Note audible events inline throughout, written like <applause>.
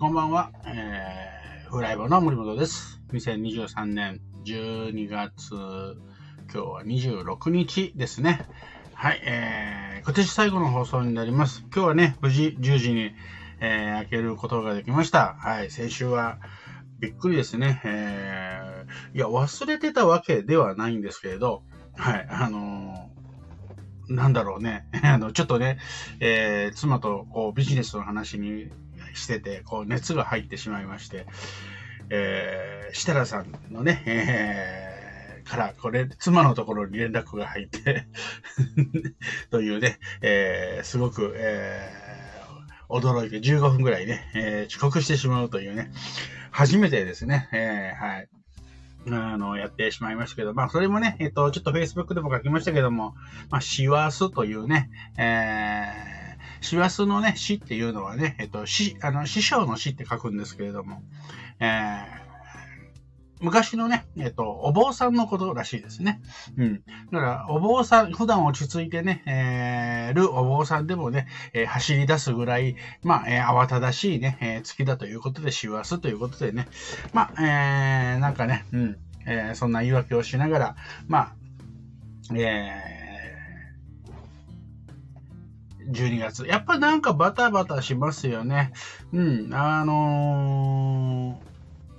こんばんは。えー、フライボの森本です。2023年12月、今日は26日ですね。はい、えー、今年最後の放送になります。今日はね、無事10時に、えー、開けることができました。はい、先週はびっくりですね。えー、いや、忘れてたわけではないんですけれど、はい、あのー、なんだろうね。<laughs> あの、ちょっとね、えー、妻とこうビジネスの話にしてて、こう熱が入ってしまいまして、えー、設楽さんのね、えー、から、これ、妻のところに連絡が入って <laughs> というね、えー、すごく、えー、驚いて15分ぐらいね、えー、遅刻してしまうというね、初めてですね、えー、はい。あの、やってしまいましたけど、まあ、それもね、えっ、と、ちょっと Facebook でも書きましたけども、まあ、シワスというね、えー、師走のね、死っていうのはね、えっと、死、あの、師匠の死って書くんですけれども、えー、昔のね、えっと、お坊さんのことらしいですね。うん。だから、お坊さん、普段落ち着いてね、えー、るお坊さんでもね、えー、走り出すぐらい、まあ、えー、慌ただしいね、えー、月だということで、師走ということでね、まあ、えー、なんかね、うん、えー、そんな言い訳をしながら、まあ、えー、12月。やっぱなんかバタバタしますよね。うん、あの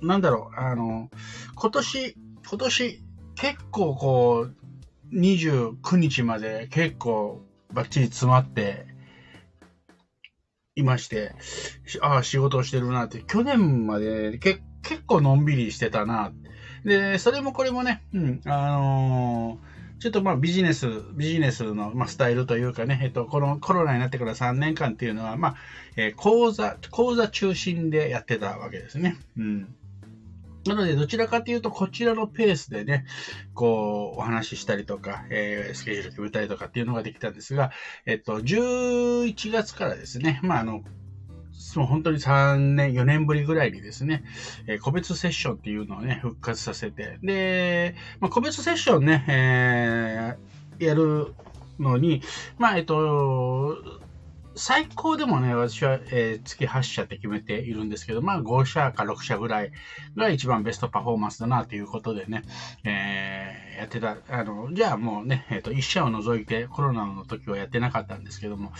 ー、なんだろう、あの今年、今年、結構こう、29日まで結構バッチリ詰まっていまして、ああ、仕事をしてるなって、去年まで結構のんびりしてたな。で、それもこれもね、うん、あのーちょっとまあビジネス、ビジネスのまあスタイルというかね、えっと、このコロナになってから3年間っていうのは、まあ、え、講座、講座中心でやってたわけですね。うん。なので、どちらかというと、こちらのペースでね、こう、お話ししたりとか、えー、スケジュール決めたりとかっていうのができたんですが、えっと、11月からですね、まあ、あの、もう本当に3年、4年ぶりぐらいにですね、えー、個別セッションっていうのをね、復活させて、で、まあ、個別セッションね、えー、やるのに、まあ、えっと、最高でもね、私は、えー、月8社って決めているんですけど、まあ5社か6社ぐらいが一番ベストパフォーマンスだなということでね、えー、やってた、あの、じゃあもうね、えっ、ー、と、1社を除いてコロナの時はやってなかったんですけども、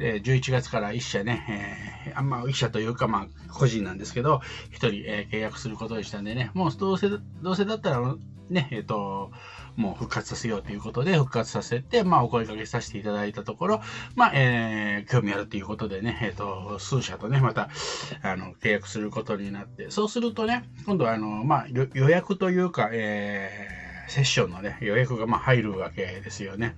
えー、11月から1社ね、えー、あんま1社というかまあ個人なんですけど、1人、えー、契約することでしたんでね、もうどうせ、どうせだったらね、えっ、と、もう復活させようということで復活させて、まあお声掛けさせていただいたところ、まあ、えー、興味あるということでね、えっ、ー、と、数社とね、また、あの、契約することになって、そうするとね、今度はあの、まあ予約というか、えー、セッションのね、予約がまあ入るわけですよね。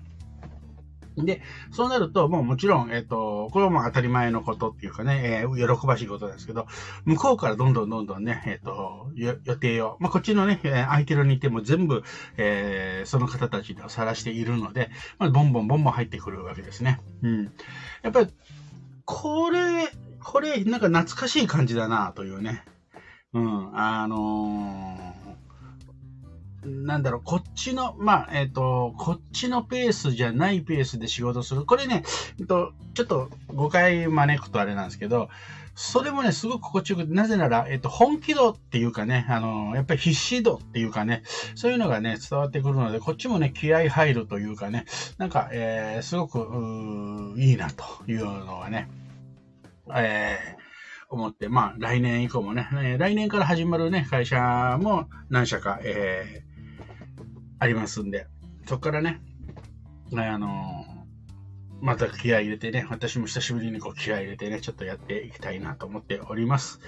で、そうなると、もうもちろん、えっ、ー、と、これはもう当たり前のことっていうかね、えー、喜ばしいことですけど、向こうからどんどんどんどんね、えっ、ー、と、予定を、まあ、こっちのね、空いてる日程も全部、えー、その方たちを晒しているので、まあ、ボンボンボンボン入ってくるわけですね。うん。やっぱり、これ、これ、なんか懐かしい感じだな、というね。うん、あのーなんだろう、こっちの、まあ、えっ、ー、と、こっちのペースじゃないペースで仕事する。これね、えっと、ちょっと誤解招くとあれなんですけど、それもね、すごく心地よくて、なぜなら、えっと、本気度っていうかね、あの、やっぱり必死度っていうかね、そういうのがね、伝わってくるので、こっちもね、気合入るというかね、なんか、えー、すごく、いいなというのはね、えー、思って、まあ、来年以降もね、来年から始まるね、会社も何社か、えー、ありますんで、そこからね、あのまた気合入れてね、私も久しぶりにこう気合入れてね、ちょっとやっていきたいなと思っております。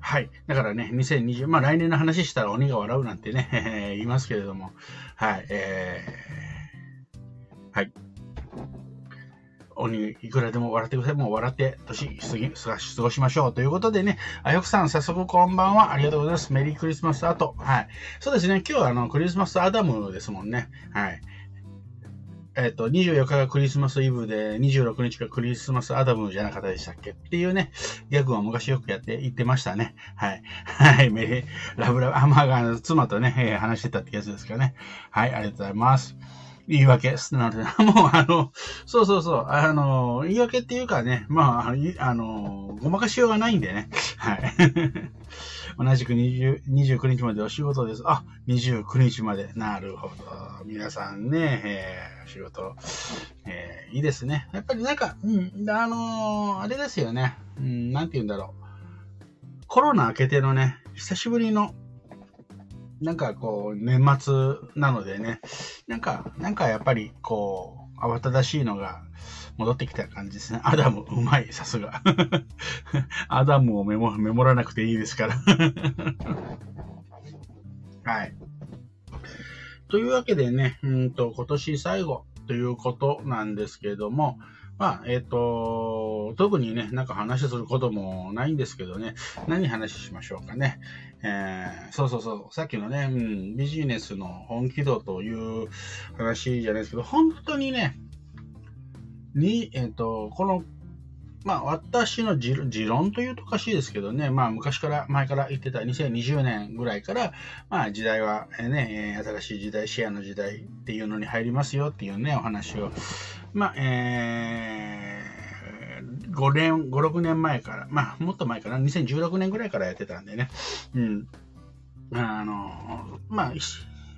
はい。だからね、2020、まあ来年の話したら鬼が笑うなんてね、<laughs> 言いますけれども、はい、えー、はい。鬼、いくらでも笑ってください。もう笑って、年過ぎ、過ごしましょう。ということでね、あよくさん、早速こんばんは。ありがとうございます。メリークリスマスアート。はい。そうですね、今日はあの、クリスマスアダムですもんね。はい。えっ、と、24日がクリスマスイブで、26日がクリスマスアダムじゃなかったでしたっけ？っていうね、ギャグは昔よくやって言ってましたね。はい。はい、メリー、ラブラブ、アマーガーの妻とね、話してたってやつですかね。はい、ありがとうございます。言い訳なの？で、<laughs> もうあの、そうそうそう、あの、言い訳っていうかね、まあ、あの、ごまかしようがないんでね。はい。<laughs> 同じく20 29日までお仕事です。あ、29日まで。なるほど。皆さんね、えー、仕事、えー、いいですね。やっぱりなんか、うん、あのー、あれですよね。うん、なんて言うんだろう。コロナ明けてのね、久しぶりのなんかこう、年末なのでね、なんか、なんかやっぱりこう、慌ただしいのが戻ってきた感じですね。<laughs> アダム、うまい、さすが。<laughs> アダムをメモメモらなくていいですから <laughs> はい。というわけでね、うんと、今年最後ということなんですけれども、まあ、えっ、ー、と、特にね、なんか話することもないんですけどね、何話しましょうかね。えー、そうそうそう、さっきのね、うん、ビジネスの本気度という話じゃないですけど、本当にね、に、えっ、ー、と、この、まあ、私の持論というとおかしいですけどね、まあ、昔から、前から言ってた2020年ぐらいから、まあ、時代はね、新しい時代、シェアの時代っていうのに入りますよっていうね、お話をまあ、えー、5年、5、6年前から、まあ、もっと前かな、2016年ぐらいからやってたんでね、うん。あの、まあ、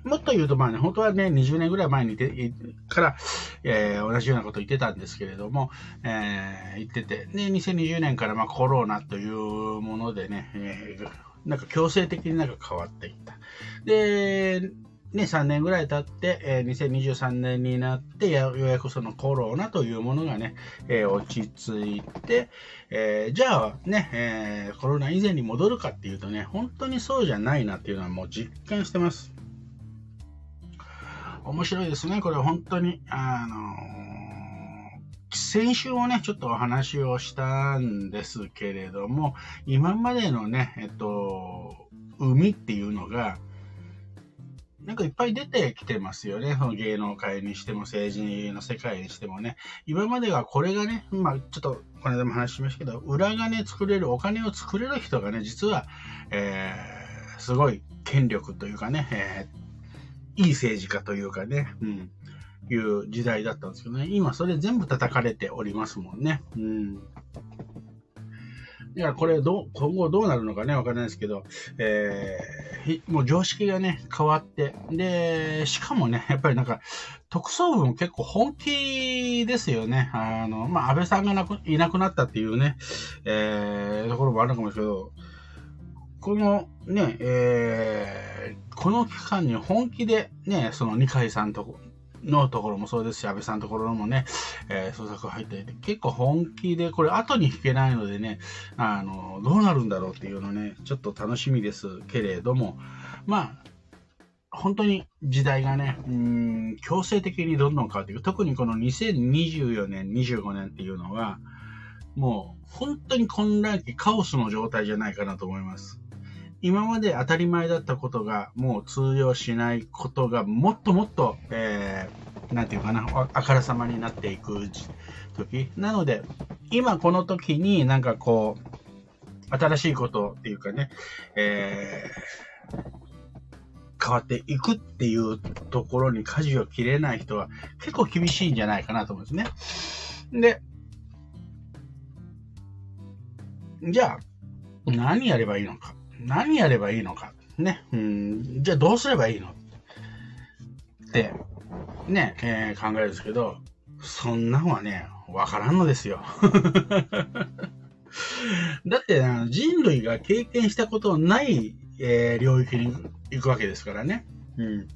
もっと言うと、まあね、本当はね、20年ぐらい前にてから、えー、同じようなこと言ってたんですけれども、えー、言ってて、で、2020年からまあコロナというものでね、えー、なんか強制的になんか変わっていった。で、ね、3年ぐらい経って、えー、2023年になってようやくそのコロナというものがね、えー、落ち着いて、えー、じゃあね、えー、コロナ以前に戻るかっていうとね、本当にそうじゃないなっていうのはもう実感してます。面白いですね、これ本当に。あの先週もね、ちょっとお話をしたんですけれども、今までのね、えっと、海っていうのが、なんかいっぱい出てきてますよね。その芸能界にしても政治の世界にしてもね。今まではこれがね、まあちょっとこの間も話しましたけど、裏金作れる、お金を作れる人がね、実は、えー、すごい権力というかね、えー、いい政治家というかね、うん、いう時代だったんですけどね。今それ全部叩かれておりますもんね。うんいや、これど、今後どうなるのかね、わからないですけど、えー、もう常識がね、変わって、で、しかもね、<laughs> やっぱりなんか、特捜部も結構本気ですよね。あの、まあ、安倍さんがなくいなくなったっていうね、えー、ところもあるのかもしれないけど、このね、えー、この期間に本気でね、その二階さんとのところもそうですし、安倍さんのところもね、えー、捜索入っていて、結構本気で、これ後に引けないのでね、あの、どうなるんだろうっていうのね、ちょっと楽しみですけれども、まあ、本当に時代がね、うん、強制的にどんどん変わっていく。特にこの2024年、25年っていうのは、もう本当に混乱期、カオスの状態じゃないかなと思います。今まで当たり前だったことがもう通用しないことがもっともっと、えー、なんていうかな、あからさまになっていく時。なので、今この時になんかこう、新しいことっていうかね、えー、変わっていくっていうところに舵を切れない人は結構厳しいんじゃないかなと思うんですね。で、じゃあ、何やればいいのか。何やればいいのか。ね。うん、じゃあどうすればいいの？って、ね、えー、考えるんですけど、そんなのはね、わからんのですよ。<laughs> だって、人類が経験したことのない、えー、領域に行くわけですからね。うん。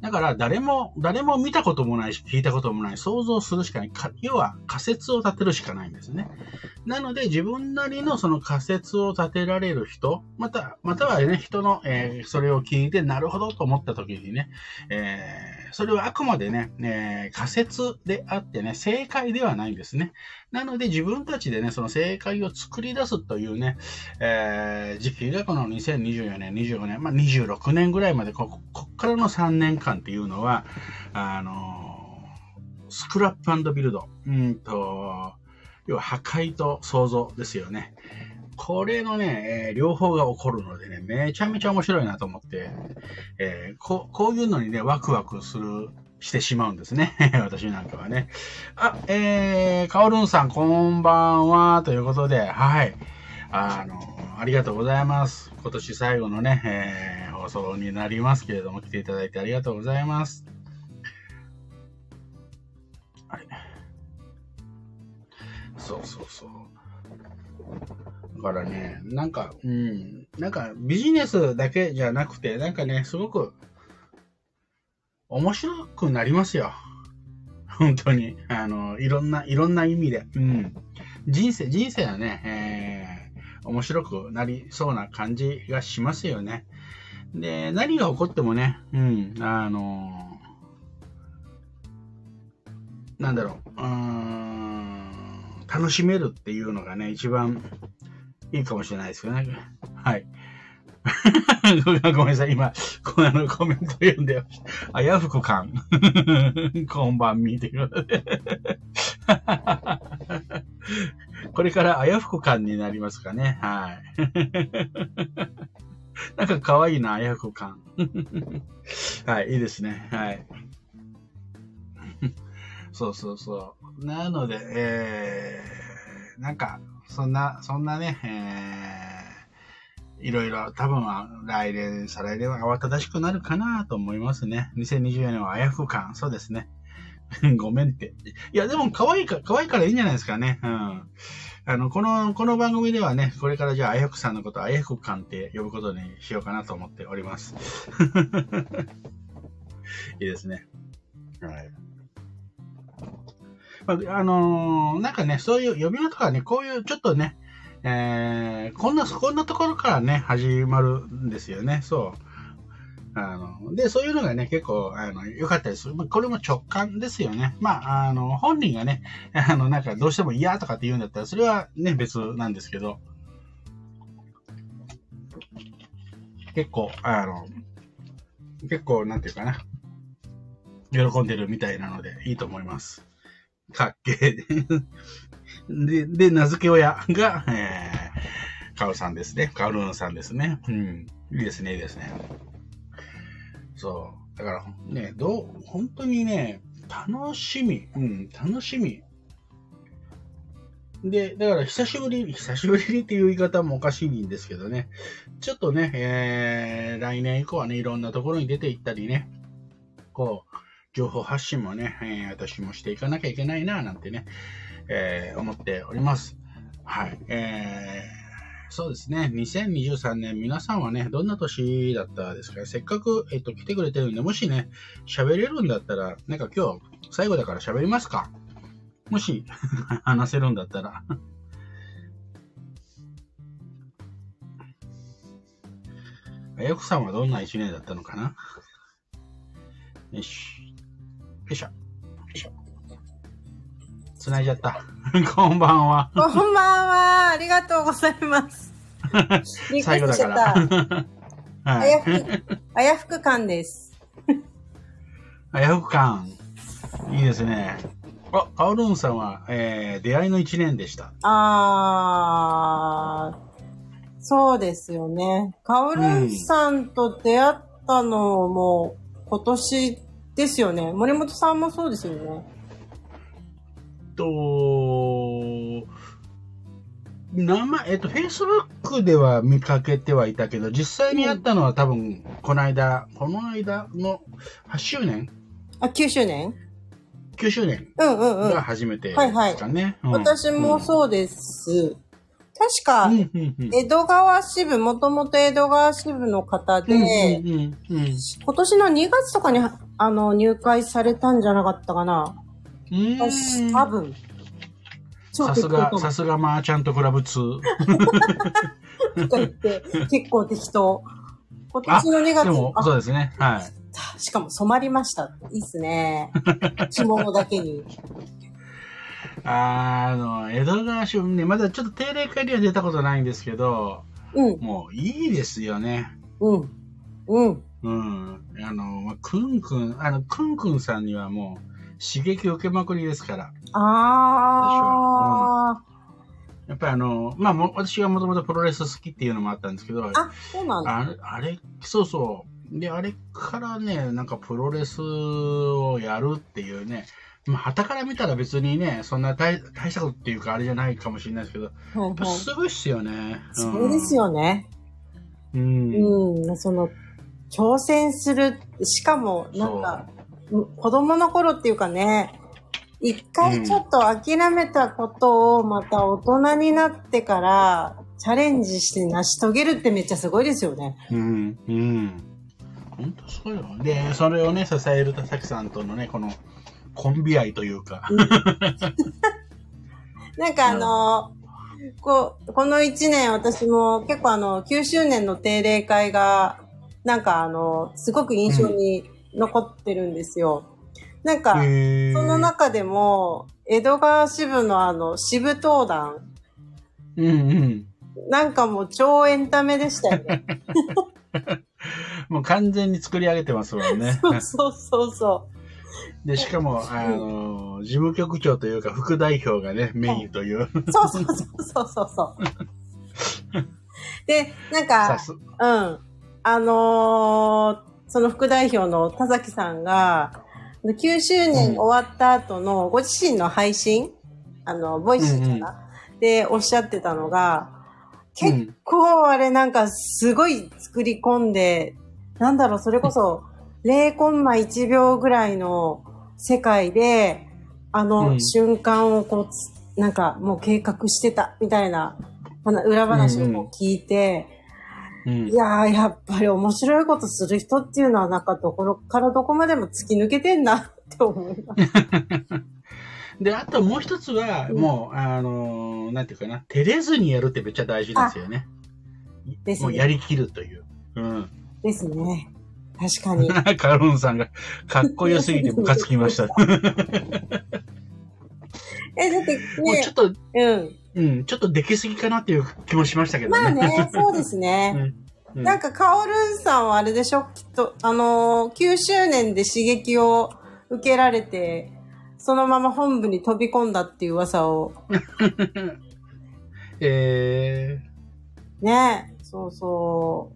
だから誰も、誰も見たこともないし、聞いたこともない、想像するしかない。要は仮説を立てるしかないんですね。なので自分なりのその仮説を立てられる人、また、またはね、人の、えー、それを聞いてなるほどと思った時にね、えーそれはあくまでね、えー、仮説であってね、正解ではないんですね。なので自分たちでね、その正解を作り出すというね、えー、時期がこの2024年、25年、まあ、26年ぐらいまでこ、こっからの3年間っていうのは、あのー、スクラップビルド、うんと、要は破壊と創造ですよね。これのね、えー、両方が起こるのでね、めちゃめちゃ面白いなと思って、えー、ここういうのにね、ワクワクするしてしまうんですね。<laughs> 私なんかはね。あ、えー、かおるんさん、こんばんは、ということで、はい。あの、ありがとうございます。今年最後のね、えー、放送になりますけれども、来ていただいてありがとうございます。はい。そうそうそう。だからね、なんか、うん、なんかビジネスだけじゃなくて、なんかね、すごく面白くなりますよ。本当に。あの、いろんな、いろんな意味で。うん。人生、人生はね、えー、面白くなりそうな感じがしますよね。で、何が起こってもね、うん、あのなんだろう、うん、楽しめるっていうのがね、一番いいかもしれないですよね。はい。<laughs> ごめんなさい、今、このコメント読んで、あやふく感。こんばんみということで。<laughs> <laughs> これからあやふく感になりますかね。はい。なんか可愛いな、あやふく感。はい、いいですね。はい。そうそうそう。なので、えー、なんか、そんな、そんなね、えー、いろいろ、多分は来年、再来年は慌ただしくなるかなと思いますね。2024年はあやふ感、そうですね。<laughs> ごめんって。いや、でも可愛いか、可愛いからいいんじゃないですかね。うん。あの、この、この番組ではね、これからじゃあ、あやふくさんのことをあやふく感って呼ぶことにしようかなと思っております。<laughs> いいですね。はい。まあ、あのー、なんかね、そういう呼び名とかね、こういうちょっとね、えー、こんな、こんなところからね、始まるんですよね。そう。あの、で、そういうのがね、結構、あの、良かったりする。まあ、これも直感ですよね。まあ、あの、本人がね、あの、なんかどうしても嫌とかって言うんだったら、それはね、別なんですけど、結構、あの、結構、なんていうかな、喜んでるみたいなので、いいと思います。かっけえで、で、名付け親が、えー、カオさんですね。カオルーンさんですね。うん。いいですね、いいですね。そう。だからね、どう、本当にね、楽しみ。うん、楽しみ。で、だから久しぶり、久しぶりにっていう言い方もおかしいんですけどね、ちょっとね、えー、来年以降はね、いろんなところに出て行ったりね、こう、情報発信もね、えー、私もしていかなきゃいけないな、なんてね、えー、思っております。はい。えー、そうですね。2023年、皆さんはね、どんな年だったですか？せっかく、えっと、来てくれてるんで、もしね、喋れるんだったら、なんか今日、最後だから喋りますか？もし、<laughs> 話せるんだったら。あやくさんはどんな一年だったのかな？よし。よいしょ。繋いじゃった。<laughs> こんばんは。こんばんは。ありがとうございます。<laughs> 最後だから。<laughs> あやふく、あやふく感です。あやふく感。いいですね。あ、カオルーンさんは、えー、出会いの一年でした。あー、そうですよね。カオルーンさんと出会ったのも、今年ですよね。森本さんもそうですよね。と、名前、えっと、Facebook では見かけてはいたけど、実際にやったのは多分、この間、この間の8周年？あ、9周年 ?9 周年が初めてですかね。はいはいうん、私もそうです。確か、江戸川支部、もともと江戸川支部の方で、今年の2月とかにあの入会されたんじゃなかったかな。うん多分。さすが、さすがマーチャントクラブ2。とか言って、結構適当。今年の2月に。そうですね。はい。しかも染まりました。いいっすね。<laughs> 着物だけに。あの、江戸川市ね、まだちょっと定例会には出たことないんですけど、うん。もういいですよね。うん。うん。うん。あの、くんくん、あの、くんくんさんにはもう刺激受けまくりですから。ああ、うん。やっぱりあの、まあ、も私がもともとプロレス好きっていうのもあったんですけど、あ、そうなんだ。ああれ、そうそう。で、あれからね、なんかプロレスをやるっていうね、まあ、旗から見たら別にね、そんな大大したことっていうかあれじゃないかもしれないですけど、はいはい、すごいっすよね。そうですよね。うん。うん、その、挑戦する、しかも、なんか、子供の頃っていうかね、一回ちょっと諦めたことをまた大人になってから、チャレンジして成し遂げるってめっちゃすごいですよね。うん、うん。本当そうよ。で、それをね、支える田崎さんとのね、このコンビ愛というか。<laughs> なんかあのう、この一年私も結構あの、9周年の定例会が、なんかあの、すごく印象に残ってるんですよ。うん、なんか、その中でも、江戸川支部のあの、支部登壇。うんうん。なんかもう超エンタメでしたよね。<laughs> もう完全に作り上げてますもんね。そうそうそうそう。で、しかも、あの、事務局長というか、副代表がね、メインという。そうそうそうそうそう。で、なんか、うん。あのー、その副代表の田崎さんが、9周年終わった後のご自身の配信、うん、あの、ボイシーかな、でおっしゃってたのが、結構あれなんかすごい作り込んで、なんだろう、それこそ0コンマ1秒ぐらいの世界で、あの瞬間をこう、なんかもう計画してたみたいな、裏話を聞いて、うんうん、いやー、やっぱり面白いことする人っていうのはなんかどこからどこまでも突き抜けてんなって思います。<laughs> で、あともう一つは、もう、あのー、なんていうかな、照れずにやるってめっちゃ大事ですよね。ですね。もうやりきるという。うん。ですね。確かに。<laughs> カロンさんがかっこよすぎてムカつきました。<laughs> え、だってね。もうちょっと、うん。うん、ちょっとできすぎかなっていう気もしましたけどね。まあね、<laughs> そうですね。うん、なんか、カオルンさんはあれでしょ？きっと、あのー、9周年で刺激を受けられて、そのまま本部に飛び込んだっていう噂を。<laughs> えー。ねそうそ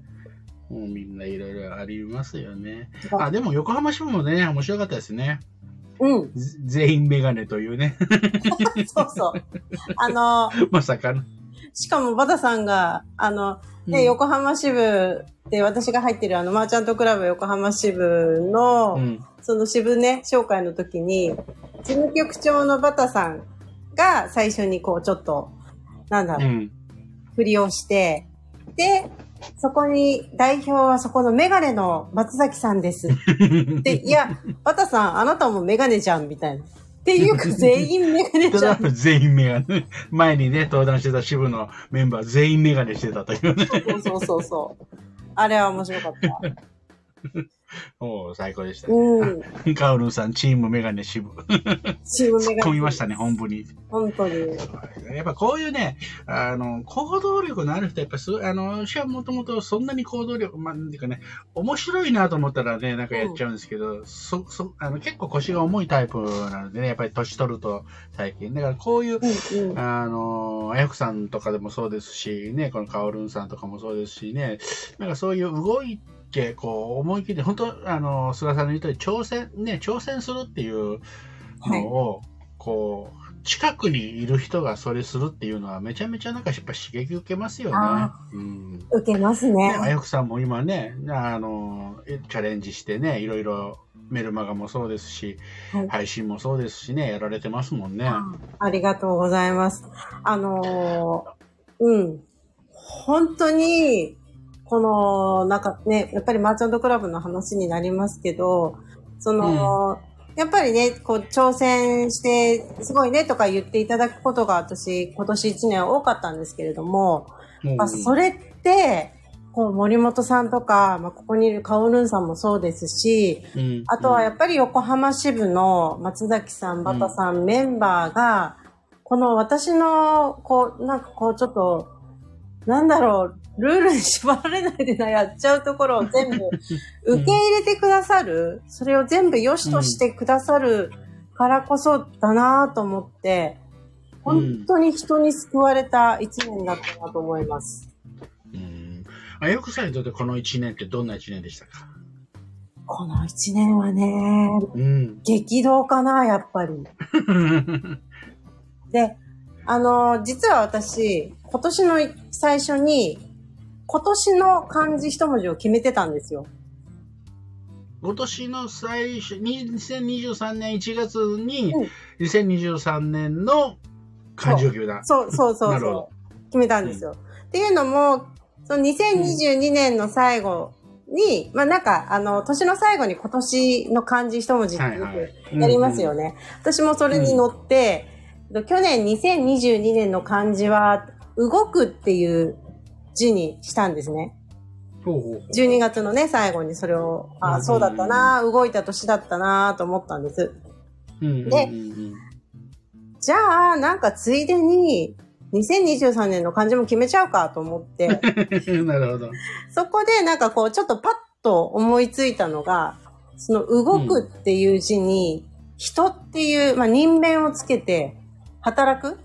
う。もうみんないろいろありますよね。あ、でも横浜市もね、面白かったですね。うん。全員メガネというね。<laughs> そうそう。あの、まさかの。しかも、バタさんが、あの、ね、うん、横浜支部で私が入ってるあの、マーチャントクラブ横浜支部の、うん、その支部ね、紹介の時に、事務局長のバタさんが最初にこうちょっと、なんだろう、うん、振りをして、で、そこに、代表はそこのメガネの松崎さんです。<laughs> で、いや、バタさん、あなたもメガネじゃん、みたいな。っていうか、全員メガネじゃん。<laughs> 全員メガネ。前にね、登壇してた支部のメンバー全員メガネしてたというね。そうそうそうそう。あれは面白かった。<laughs> おお最高でしたね。うん。カオルさん、チームメガネ支部。チームメガネ。突っ込みましたね、本部に。本当に。やっぱこういうね、あの、行動力のある人、やっぱす、あの、私はもともとそんなに行動力、まあ、なんていうかね、面白いなと思ったらね、なんかやっちゃうんですけど、うん、そ、そ、あの、結構腰が重いタイプなのでね、やっぱり年取ると最近。だからこういう、うんうん、あの、あやくさんとかでもそうですし、ね、このカオルンさんとかもそうですしね、なんかそういう動いて、け、こう、思い切って、本当あの、菅さんの言う通り、挑戦、ね、挑戦するっていうのを、はい、こう、近くにいる人がそれするっていうのはめちゃめちゃなんかやっぱ刺激受けますよね。うん、受けますね。あやくさんも今ね、あの、チャレンジしてね、いろいろメルマガもそうですし、はい、配信もそうですしね、やられてますもんね。ありがとうございます。あのー、うん。本当に、この、なんかね、やっぱりマーチャントクラブの話になりますけど、その、うん、やっぱりね、こう、挑戦して、すごいねとか言っていただくことが私、今年1年多かったんですけれども、うん、まあ、それって、こう、森本さんとか、まあ、ここにいるカオルンさんもそうですし、うん、あとはやっぱり横浜支部の松崎さん、バタさん、メンバーが、この私の、こう、なんかこう、ちょっと、なんだろう、ルールに縛られないでな、やっちゃうところを全部受け入れてくださる、それを全部良しとしてくださるからこそだなと思って、本当に人に救われた一年だったなと思います。うん。あ、よくされとってこの一年ってどんな一年でしたか？この一年はね、うん、激動かな、やっぱり。<laughs> で、あの、実は私、今年の最初に、今年の漢字一文字を決めてたんですよ。今年の最初、2023年1月に、2023年の漢字を決めた。そうそうそうそう。<laughs> 決めたんですよ。うん、っていうのも、その2022年の最後に、まあなんか、あの、年の最後に今年の漢字一文字ってよくやりますよね。私もそれに乗って、うん、去年2022年の漢字は、動くっていう字にしたんですね。12月のね、最後にそれを、あ、そうだったな、動いた年だったなと思ったんです。で、じゃあ、なんかついでに、2023年の漢字も決めちゃうかと思って。なるほど。そこでなんかこう、ちょっとパッと思いついたのが、その動くっていう字に、人っていう、まあ、人面をつけて、働く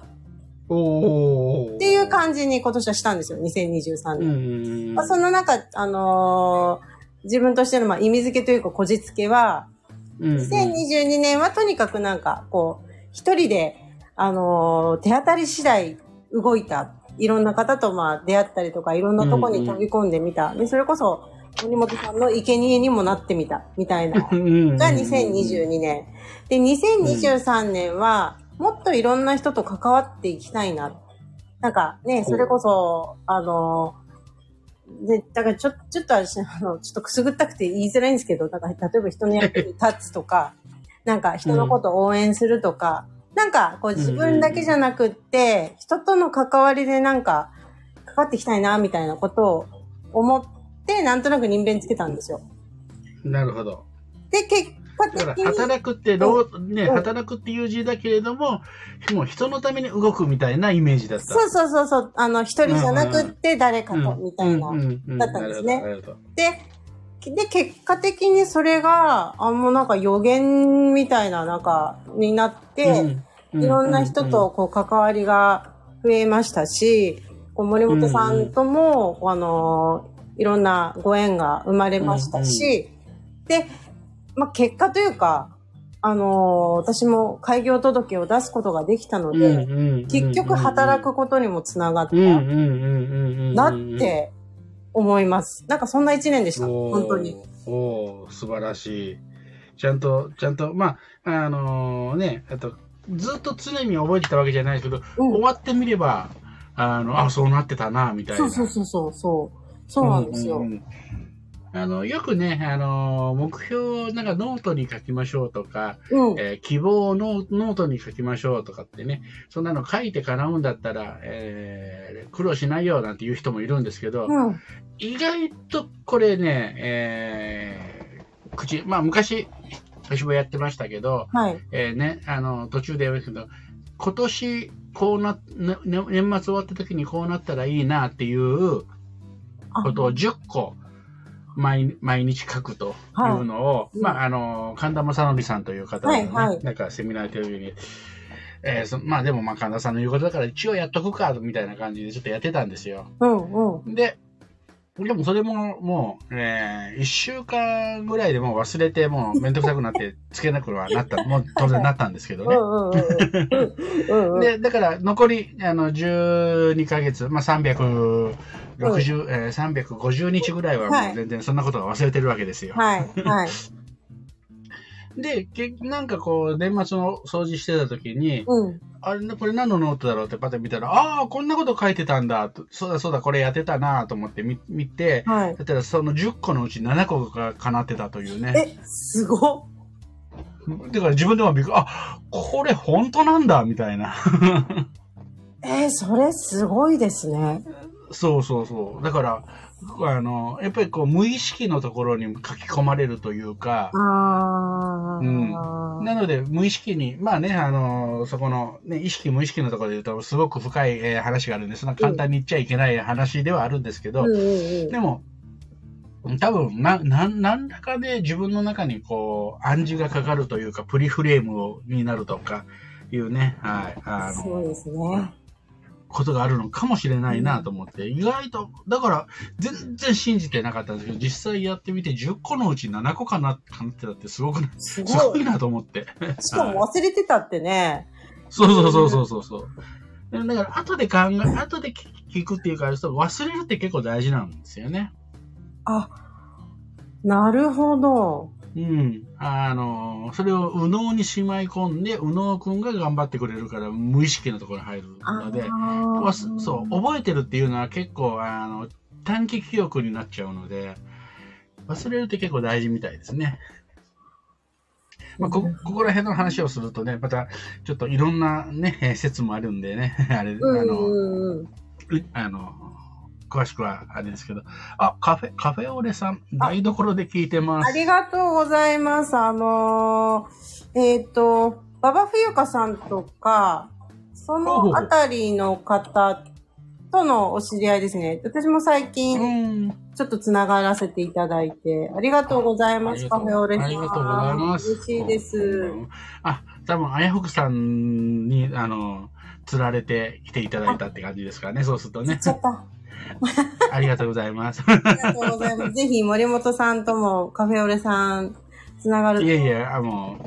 っていう感じに今年はしたんですよ、2023年。まあ、その中、あのー、自分としてのまあ意味付けというか、こじつけは、2022年はとにかくなんか、こう、一人で、あのー、手当たり次第動いた。いろんな方とまあ出会ったりとか、いろんなとこに飛び込んでみた。で、それこそ、森本さんの生贄にもなってみた、みたいな。が2022年。で、2023年は、もっといろんな人と関わっていきたいな。なんかね、それこそ、あの、で、だからちょ、ちょっと私、あの、ちょっとくすぐったくて言いづらいんですけど、だから例えば人の役に立つとか、なんか人のことを応援するとか、なんか、こう自分だけじゃなくって、人との関わりでなんか、関わっていきたいな、みたいなことを思って、なんとなく人弁つけたんですよ。なるほど。で、結果的に。働くって、ね、働くっていう字だけれども、もう人のために動くみたいなイメージだった。そうそうそうそう。あの、一人じゃなくって誰かと、みたいな、だったんですね。で、で、結果的にそれが、あ、もうなんか予言みたいな、なんか、になって、いろんな人とこう関わりが増えましたし、こう森本さんとも、あの、いろんなご縁が生まれましたし、で、まあ、結果というか、あの私も開業届を出すことができたので、結局働くことにもつながったなって思います。なんかそんな一年でした、本当に。おお素晴らしい。ちゃんと、ちゃんと、まあ、あのー、ね、あと、ずっと常に覚えてたわけじゃないですけど、うん、終わってみれば、あの、あ、そうなってたな、みたいな。そうそうそうそう。そうなんですよ。うんうんあの、よくね、あの、目標をなんかノートに書きましょうとか、うん、えー、希望をノートに書きましょうとかってね、そんなの書いて叶うんだったら、えー、苦労しないよなんて言う人もいるんですけど、うん、意外とこれね、えー、口、まあ昔、私もやってましたけど、はい、えー、ね、あの、途中で言いますけど、今年、こうな、ね、年末終わった時にこうなったらいいなっていうことを10個毎毎日書くというのを、はい、まあ、あの、神田正則さんという方がね、はいはい、なんかセミナーテレビに、えー、まあでもまあ神田さんの言うことだから一応やっとくか、みたいな感じでちょっとやってたんですよ。うんうん、で、でもそれももう、えー、一週間ぐらいでもう忘れて、もうめんどくさくなってつけなくはなった、<laughs> もう当然なったんですけどね。で、だから残り、あの、12ヶ月、まあ360、えー、350日ぐらいはもう全然そんなことが忘れてるわけですよ。はい。はい。<laughs> で、けなんかこう、年末の掃除してた時に、うん、あれ、これ何のノートだろうってパッと見たら、ああ、こんなこと書いてたんだそうだそうだ、これやってたなと思って見見て、はい、だったらその10個のうち7個が叶ってたというね。え、すごだから自分でもびっくり、あ、これ本当なんだみたいな。えー、それすごいですね。そうそうそう。だから、あの、やっぱりこう、無意識のところに書き込まれるというか、うん。なので、無意識に、まあね、あの、そこの、ね、意識無意識のところで言うと、すごく深い、えー、話があるんで、そんな簡単に言っちゃいけない話ではあるんですけど、うん、でも、多分、な、な、なんらかで自分の中にこう、暗示がかかるというか、プリフレームになるとか、いうね、はい。あの、そうですね。ことがあるのかもしれないなと思って、意外と、だから全然信じてなかったんですけど、実際やってみて10個のうち7個かなってなってたってすごくすごいなと思って。しかも忘れてたってね。そ <laughs> うそうそうそうそうそう。だから後で考え、後で聞くっていうか、忘れるって結構大事なんですよね。あ、なるほど。うん。あの、それを右脳にしまい込んで、右脳くんが頑張ってくれるから、無意識のところに入るので、そう、覚えてるっていうのは結構、あの、短期記憶になっちゃうので、忘れるって結構大事みたいですね。まあ、こ、ここら辺の話をするとね、また、ちょっといろんなね、説もあるんでね、<laughs> あれ、あの、あの、詳しくはあれですけど。あ、カフェ、カフェオレさん、台所で聞いてます。ありがとうございます。あのー、えっ、ー、と、馬場冬香さんとか、そのあたりの方とのお知り合いですね。私も最近、ちょっとつながらせていただいて、ありがとうございます、カフェオレさん。ありがとうございます。嬉しいです。あ、多分、あやほくさんに、あの、釣られて来ていただいたって感じですかね、そうするとね。ちょっと。ありがとうございます。ありがとうございます。ぜひ森本さんともカフェオレさんつながるいやいや、あの、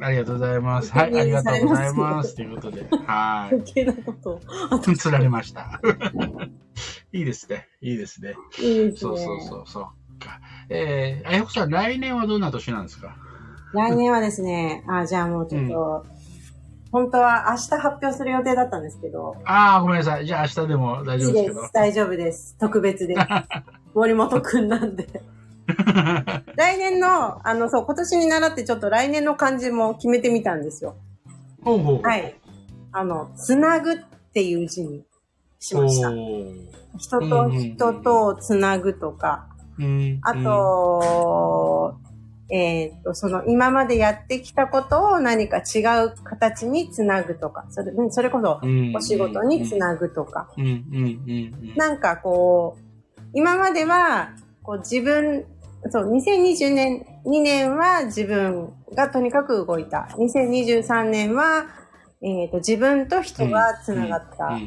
ありがとうございます。はい、ありがとうございます。ということで、はい。余計なことつられました。<laughs> いいですね。いいですね。いいですね。そうそうそうそう。えー、あやこさん、来年はどんな年なんですか？来年はですね、あ、じゃあもうちょっと、うん本当は明日発表する予定だったんですけど。ああ、ごめんなさい。じゃあ明日でも大丈夫ですけど。大丈夫です。特別です。<laughs> 森本くんなんで。<laughs> 来年の、あの、そう、今年に習ってちょっと来年の漢字も決めてみたんですよ。ほうほうはい。あの、つなぐっていう字にしました。人と人とつなぐとか、あと、えっ、と、その今までやってきたことを何か違う形につなぐとか、それそれこそお仕事につなぐとか。なんかこう、今まではこう自分、そう、2020年、2年は自分がとにかく動いた。2023年は、えっ、ー、と、自分と人がつながった。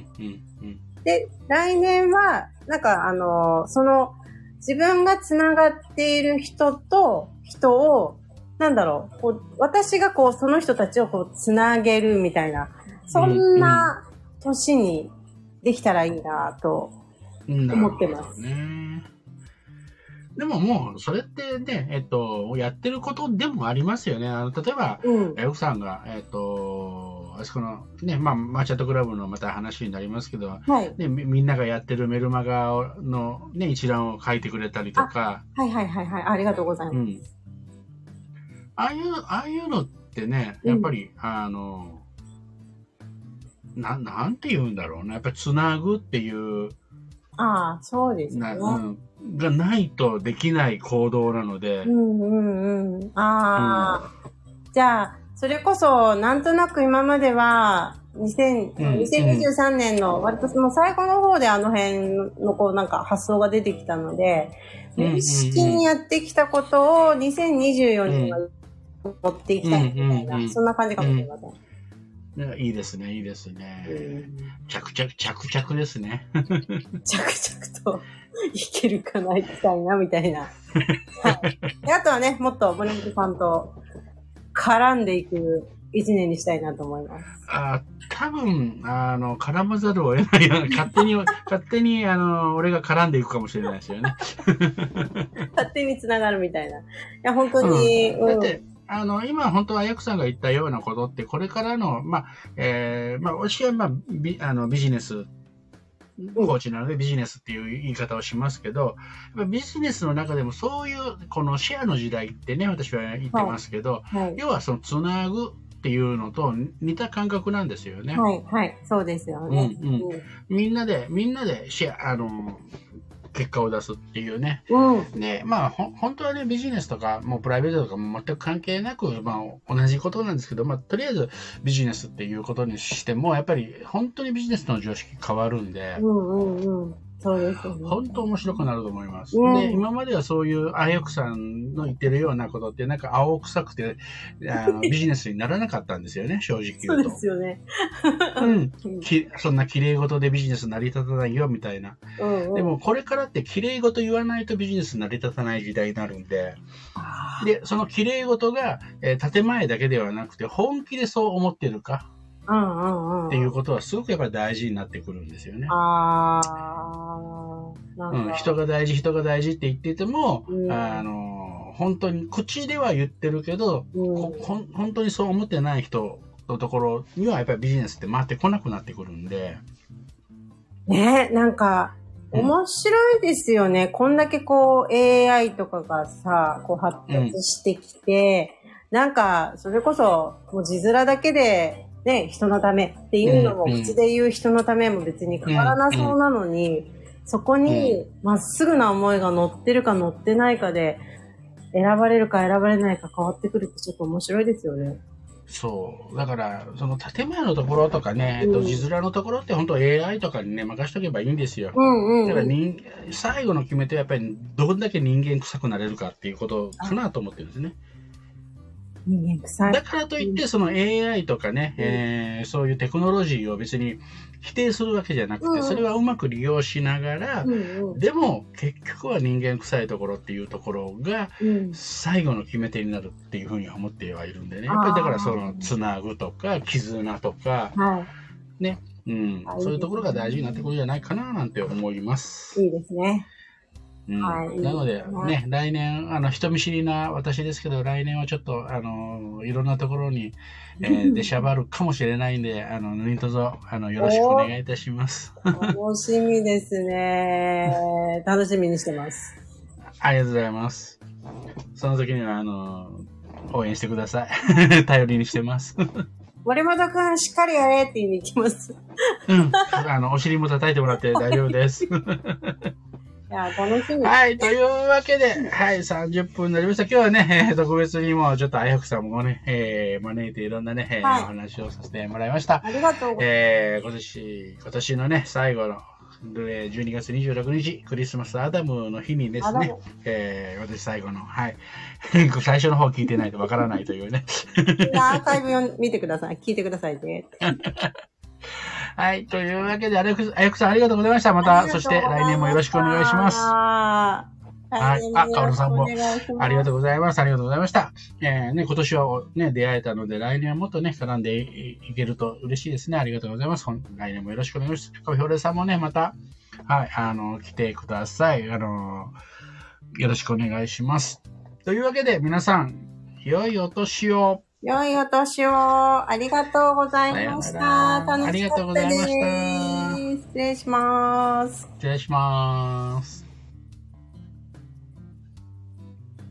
で、来年は、なんかあの、その、自分がつながっている人と人を、なんだろう、こう私がこう、その人たちをこう、つなげるみたいな、そんな年にできたらいいなと思ってます。ね、でももう、それってね、えっと、やってることでもありますよね。あの例えば、うん、奥さんが、えっと、あそこの、ね、まあ、マーチャントクラブのまた話になりますけど、はい、ね、みんながやってるメルマガの、ね、一覧を書いてくれたりとか。はいはいはいはい。ありがとうございます。うん、ああいう、ああいうのってね、やっぱり、うん、あの、な、なんて言うんだろうな。やっぱりつなぐっていう。ああ、そうですね。うん。がないとできない行動なので。うんうんうん。ああ、うん、じゃあ、それこそ、なんとなく今までは、2000、2023年の割とその最後の方であの辺のこうなんか発想が出てきたので、無意識にやってきたことを2024年は持っていきたいみたいな、そんな感じかもしれません。いいですね、いいですね。着々、着々ですね。<laughs> 着々といけるかな、いきたいな、みたいな。はい、あとはね、もっと森本さんと絡んでいく一年にしたいなと思います。あ多分、あの、絡まざるを得ないような、勝手に、<laughs> 勝手に、あの、俺が絡んでいくかもしれないですよね。<laughs> 勝手に繋がるみたいな。いや、本当に。うん、だって、あの、今、本当は、ヤクさんが言ったようなことって、これからの、まあ、えー、まあ、私は、まあ、ビあのビジネスコーチなのでビジネスっていう言い方をしますけど、ビジネスの中でもそういうこのシェアの時代ってね、私は言ってますけど、はい。はい、要はそのつなぐっていうのと似た感覚なんですよね。はい、はい、そうですよね。うん。うん、みんなで、みんなでシェア、あの、結果を出すっていうね。うん、で、まあ、ほ本当はね、ビジネスとか、もうプライベートとかも全く関係なく、まあ、同じことなんですけど、まあ、とりあえずビジネスっていうことにしても、やっぱり本当にビジネスの常識変わるんで、うんうんうん、そうですね。本当面白くなると思います。うん、で、今まではそういうあやくさんの言ってるようなことって、なんか青臭くて、あの <laughs> ビジネスにならなかったんですよね、正直言うと。そうですよね。うん。きそんな綺麗事でビジネス成り立たないよ、みたいな。うんうん、でも、これからって綺麗事言わないとビジネス成り立たない時代になるんで、で、その綺麗事が、えー、建前だけではなくて、本気でそう思ってるか、うんうんうん。っていうことはすごくやっぱり大事になってくるんですよね。ああ。うん、人が大事、人が大事って言ってても、うん、あの、本当に、口では言ってるけど、うん、ほ本当にそう思ってない人のところにはやっぱりビジネスって回ってこなくなってくるんで。ねなんか、面白いですよね。うん、こんだけこう AI とかがさ、こう発達してきて、なんか、それこそ、もう字面だけでね、人のためっていうのも、口で言う人のためも別に変わらなそうなのに、そこにまっすぐな思いが乗ってるか乗ってないかで、選ばれるか選ばれないか変わってくるってちょっと面白いですよね。そう。だから、その建前のところとかね、えっと、字面のところって本当 AI とかにね、任しとけばいいんですよ。うんうん、だから人、最後の決め手はやっぱりどんだけ人間臭くなれるかっていうことかなと思ってるんですね。人間臭い。だからといって、その AI とかね、うん、えー、そういうテクノロジーを別に否定するわけじゃなくて、うん、それはうまく利用しながら、うんうん、でも結局は人間臭いところっていうところが、最後の決め手になるっていうふうに思ってはいるんでね。やっぱりだからその、つなぐとか、絆とか、はい、ね、うん、そういうところが大事になってくるんじゃないかななんて思います。いいですね。うん、はい、なのでね、来年、あの、人見知りな私ですけど、来年はちょっと、あの、いろんなところに、えー、出しゃばるかもしれないんで、あの、何卒、あの、よろしくお願いいたします。楽しみですね。楽しみにしてます。ありがとうございます。その時には、あの、応援してください。<laughs> 頼りにしてます。森本くん、しっかりやれって言いに行きます。うん。あの、お尻も叩いてもらって大丈夫です。<laughs> いや、楽しみ。はい、というわけで、はい、30分になりました。今日はね、えー、特別にもちょっとあやくさんもね、えー、招いていろんなね、えー、はい、お話をさせてもらいました。ありがとうございます。えー、今年、今年のね、最後の、12月26日、クリスマスアダムの日にですね、えー、私最後の、はい。<laughs> 最初の方聞いてないとわからないというね。アーカイブを見てください。聞いてくださいね。<laughs> はい。というわけで、あやくさんありがとうございました。また、そして来年もよろしくお願いします。はい。あ、かおるさんも、ありがとうございます。ありがとうございました。えー、ね、今年はね、出会えたので、来年はもっとね、絡んでいけると嬉しいですね。ありがとうございます。来年もよろしくお願いします。カフェオレさんもね、また、はい、あの、来てください。あの、よろしくお願いします。というわけで、皆さん、良いお年を。良いお年を。ありがとうございました。楽しかったです。失礼します。失礼します。